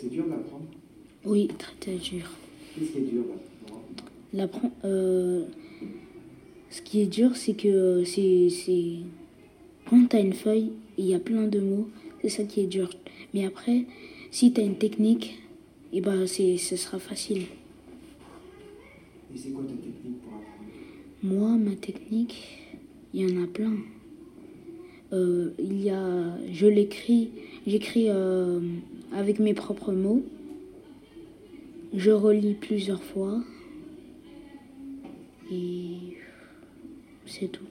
C'est dur d'apprendre Oui, très très dur. Qu'est-ce qui est dur. Euh, ce qui est dur, c'est que c'est. c'est- Quand tu as une feuille il y a plein de mots, c'est ça qui est dur. Mais après, si tu as une technique, et ben c'est, ce sera facile. Et c'est quoi ta technique pour apprendre? Moi, ma technique, il y en a plein. Euh, il y a, je l'écris, j'écris euh, avec mes propres mots. Je relis plusieurs fois. Et c'est tout.